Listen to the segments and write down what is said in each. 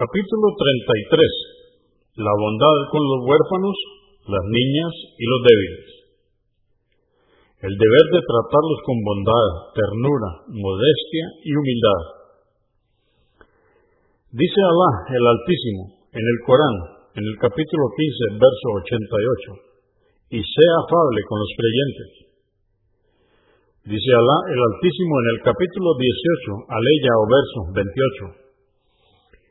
Capítulo 33. La bondad con los huérfanos, las niñas y los débiles. El deber de tratarlos con bondad, ternura, modestia y humildad. Dice Alá el Altísimo en el Corán, en el capítulo 15, verso 88, y sea afable con los creyentes. Dice Alá el Altísimo en el capítulo 18, aleya o verso 28,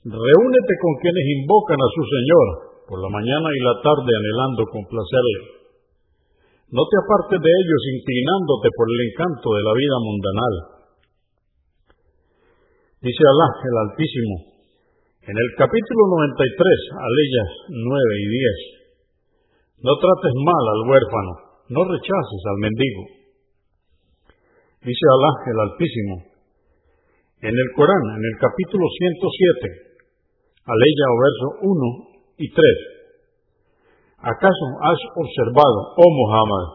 Reúnete con quienes invocan a su Señor por la mañana y la tarde anhelando complacerle. No te apartes de ellos inclinándote por el encanto de la vida mundanal. Dice Alá el Altísimo en el capítulo 93, aleyas 9 y 10. No trates mal al huérfano, no rechaces al mendigo. Dice Alá el Altísimo en el Corán, en el capítulo 107, aleya o verso 1 y 3. ¿Acaso has observado, oh Muhammad,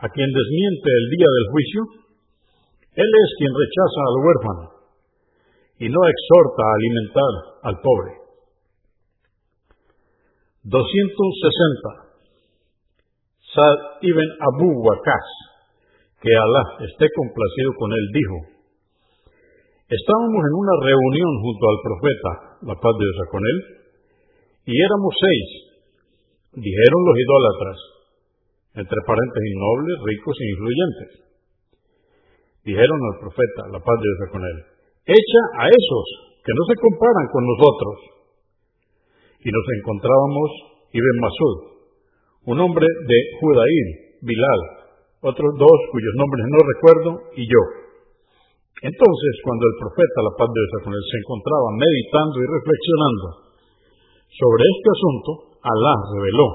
a quien desmiente el día del juicio? Él es quien rechaza al huérfano y no exhorta a alimentar al pobre. 260. Sad ibn Abu Waqas, que Alá esté complacido con él, dijo, Estábamos en una reunión junto al profeta, la paz de Dios con él, y éramos seis, dijeron los idólatras, entre paréntesis nobles, ricos e influyentes. Dijeron al profeta, la paz de Dios con él, echa a esos que no se comparan con nosotros. Y nos encontrábamos Ibn Masud, un hombre de Judaín, Bilal, otros dos cuyos nombres no recuerdo, y yo. Entonces, cuando el profeta, la paz de Dios con él, se encontraba meditando y reflexionando sobre este asunto, Alá reveló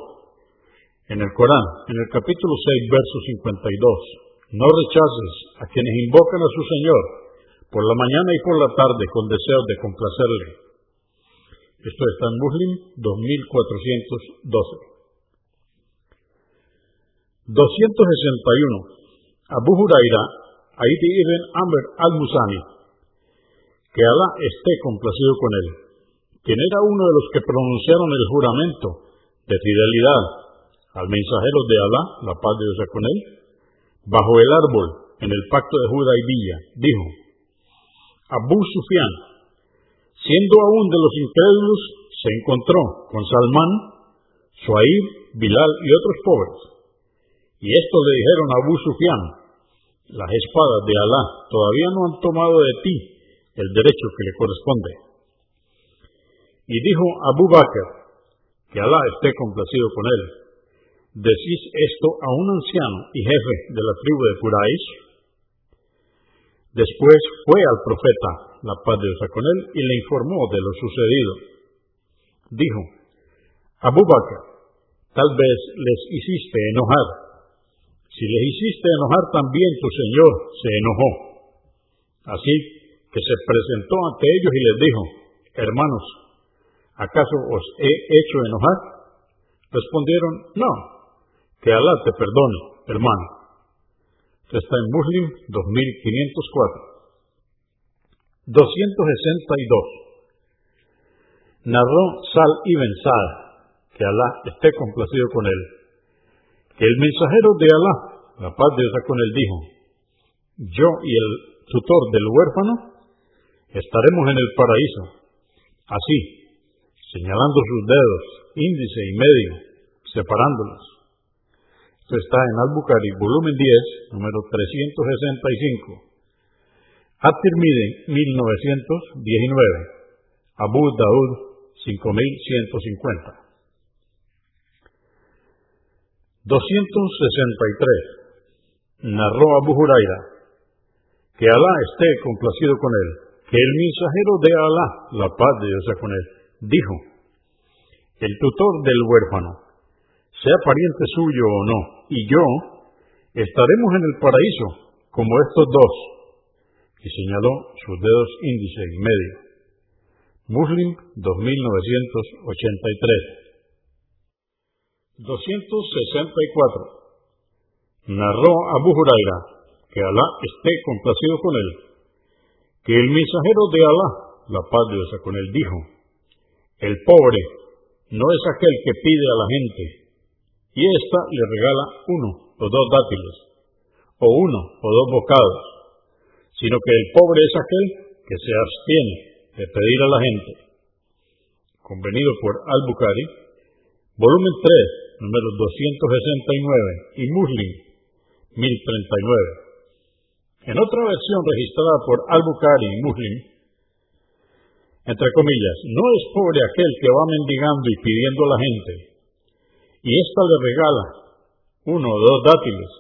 en el Corán, en el capítulo 6, verso 52, no rechaces a quienes invocan a su Señor por la mañana y por la tarde con deseos de complacerle. Esto está en Muslim 2412. 261. Abu Huraira Aidi ibn Amr al-Musani, que Alá esté complacido con él, quien era uno de los que pronunciaron el juramento de fidelidad al mensajero de Alá, la paz de Dios con él, bajo el árbol en el pacto de Judaibía, dijo, Abu Sufyan, siendo aún de los incrédulos, se encontró con Salmán, Suaib, Bilal y otros pobres. Y esto le dijeron a Abu Sufyan, las espadas de Alá todavía no han tomado de ti el derecho que le corresponde. Y dijo Abu Bakr, que Alá esté complacido con él, ¿decís esto a un anciano y jefe de la tribu de Quraysh? Después fue al profeta, la paz de Dios con él, y le informó de lo sucedido. Dijo, Abu Bakr, tal vez les hiciste enojar si les hiciste enojar también, tu Señor se enojó. Así que se presentó ante ellos y les dijo, hermanos, ¿acaso os he hecho enojar? Respondieron, no, que Alá te perdone, hermano. Está en Muslim 2504. 262. Narró Sal ibn Sa'd, que Alá esté complacido con él el mensajero de Alá, la paz de Dios con él, dijo, yo y el tutor del huérfano estaremos en el paraíso, así, señalando sus dedos, índice y medio, separándolos. Esto está en Al-Bukhari, volumen 10, número 365. At-Tirmidhi, 1919. Abu Daud, 5150. 263. Narró Abu Huraira, que Alá esté complacido con él, que el mensajero de Alá, la paz de Dios con él, dijo, el tutor del huérfano, sea pariente suyo o no, y yo estaremos en el paraíso como estos dos, y señaló sus dedos índice y medio. Muslim 2983 264. Narró Abu Huraira, que Alá esté complacido con él, que el mensajero de Alá, la paz de Dios con él, dijo, El pobre no es aquel que pide a la gente y ésta le regala uno o dos dátiles, o uno o dos bocados, sino que el pobre es aquel que se abstiene de pedir a la gente. Convenido por Al-Bukhari, volumen 3, número 269, y Muslim, 1039. En otra versión registrada por Al-Bukhari y Muslim, entre comillas, no es pobre aquel que va mendigando y pidiendo a la gente, y ésta le regala uno o dos dátiles,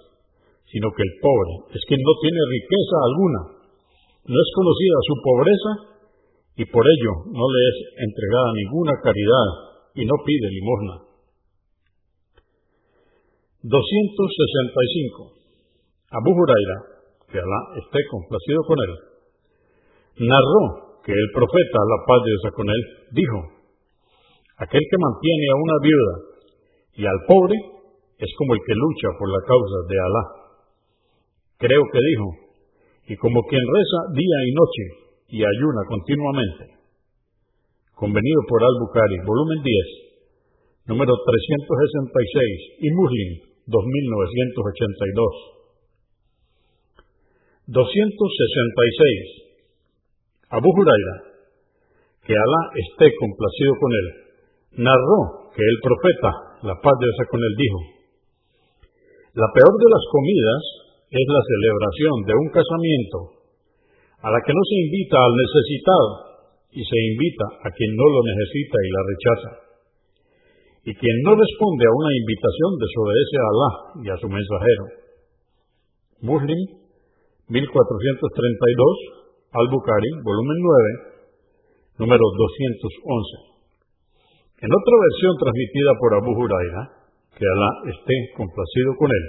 sino que el pobre es quien no tiene riqueza alguna, no es conocida su pobreza y por ello no le es entregada ninguna caridad y no pide limosna. 265. Abu Huraira, que Alá esté complacido con él, narró que el profeta, la paz de Dios con él, dijo, aquel que mantiene a una viuda y al pobre es como el que lucha por la causa de Alá. Creo que dijo, y como quien reza día y noche y ayuna continuamente. Convenido por Al-Bukhari, volumen 10, número 366 y Muslim, 2982. 266. Abu Huraira, que Alá esté complacido con él, narró que el profeta, la paz de con él, dijo, la peor de las comidas es la celebración de un casamiento a la que no se invita al necesitado y se invita a quien no lo necesita y la rechaza. Y quien no responde a una invitación desobedece a Alá y a su mensajero. Muslim 1432 al-Bukhari, volumen 9, número 211. En otra versión transmitida por Abu Huraira, que Alá esté complacido con él,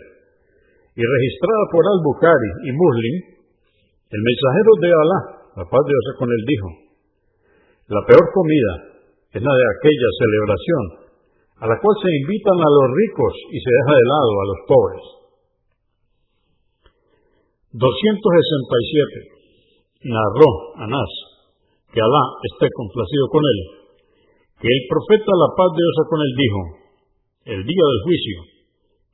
y registrada por Al-Bukhari y Muslim, el mensajero de Alá, la paz de Dios con él, dijo, la peor comida es la de aquella celebración a la cual se invitan a los ricos y se deja de lado a los pobres. 267 narró Anás, que Alá esté complacido con él, que el profeta la paz de Dios con él dijo, el día del juicio,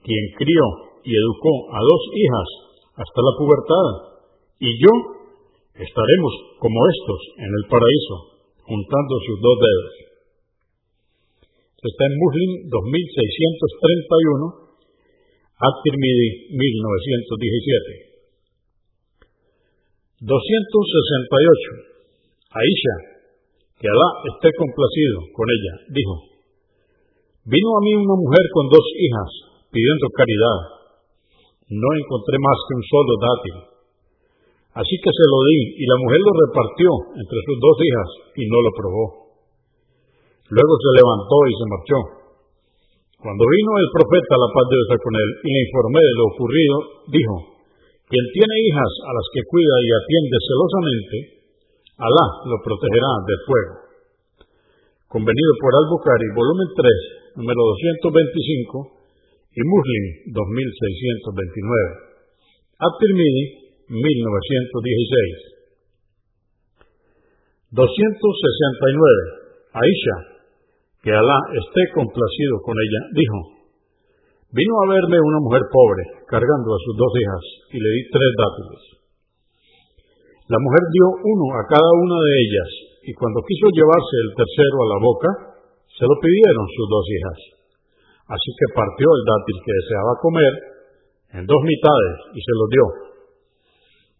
quien crió y educó a dos hijas hasta la pubertad, y yo estaremos como estos en el paraíso, juntando sus dos dedos. Está en Muslim 2631, At-Tirmidhi 1917. 268. Aisha, que Alá esté complacido con ella, dijo, vino a mí una mujer con dos hijas pidiendo caridad. No encontré más que un solo dátil. Así que se lo di y la mujer lo repartió entre sus dos hijas y no lo probó. Luego se levantó y se marchó. Cuando vino el profeta, la paz de Dios con él, y le informé de lo ocurrido, dijo, quien tiene hijas a las que cuida y atiende celosamente, Alá lo protegerá del fuego. Convenido por Al-Bukhari, volumen 3, número 225, y Muslim, 2629. At-Tirmidhi, 1916. 269. Aisha, que Alá esté complacido con ella, dijo, Vino a verme una mujer pobre, cargando a sus dos hijas, y le di tres dátiles. La mujer dio uno a cada una de ellas, y cuando quiso llevarse el tercero a la boca, se lo pidieron sus dos hijas. Así que partió el dátil que deseaba comer en dos mitades y se lo dio.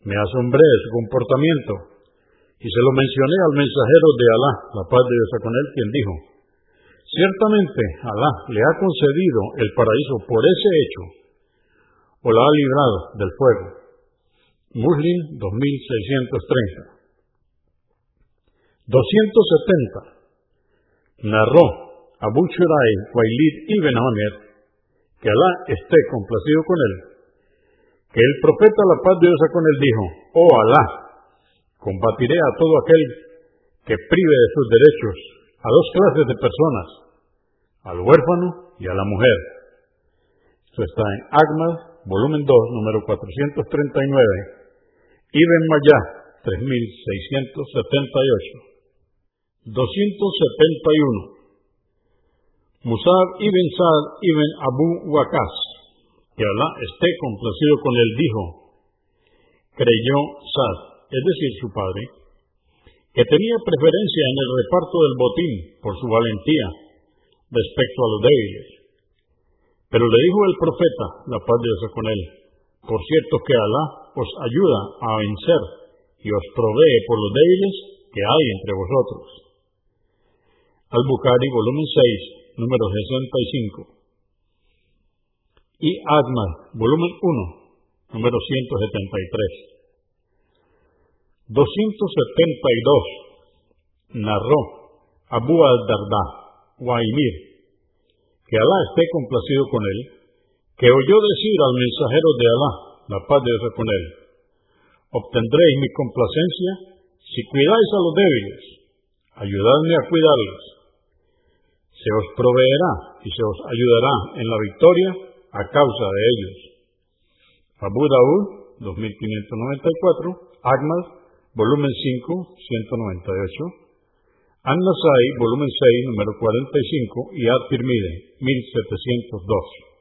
Me asombré de su comportamiento y se lo mencioné al mensajero de Alá, la paz de Dios con él, quien dijo, Ciertamente Alá le ha concedido el paraíso por ese hecho, o la ha librado del fuego. Muslim 2630. 270. Narró Abu Shurai Wailid ibn Amir, que Alá esté complacido con él, que el profeta la paz de con él dijo, oh Alá, combatiré a todo aquel que prive de sus derechos a dos clases de personas, al huérfano y a la mujer. Esto está en Agmad, volumen 2, número 439, Ibn Mayah, 3678. 271. Musab ibn Sad ibn Abu Waqas, que Alá esté complacido con él, dijo, creyó Sad, es decir, su padre, que tenía preferencia en el reparto del botín por su valentía respecto a los débiles. Pero le dijo el profeta, la paz de Dios con él, por cierto que Alá os ayuda a vencer y os provee por los débiles que hay entre vosotros. Al-Bukhari, volumen 6, número 65. Y Ahmad, volumen 1, número 173. 272. Narró Abu al-Darda, Waimir, que Alá esté complacido con él, que oyó decir al mensajero de Alá, la paz de Dios con él, obtendréis mi complacencia si cuidáis a los débiles, ayudadme a cuidarlos. Se os proveerá y se os ayudará en la victoria a causa de ellos. Abu Daud, 2594, Ahmad, volumen 5, 198, An-Nasai, volumen 6, número 45, y At-Tirmidhi, 1702.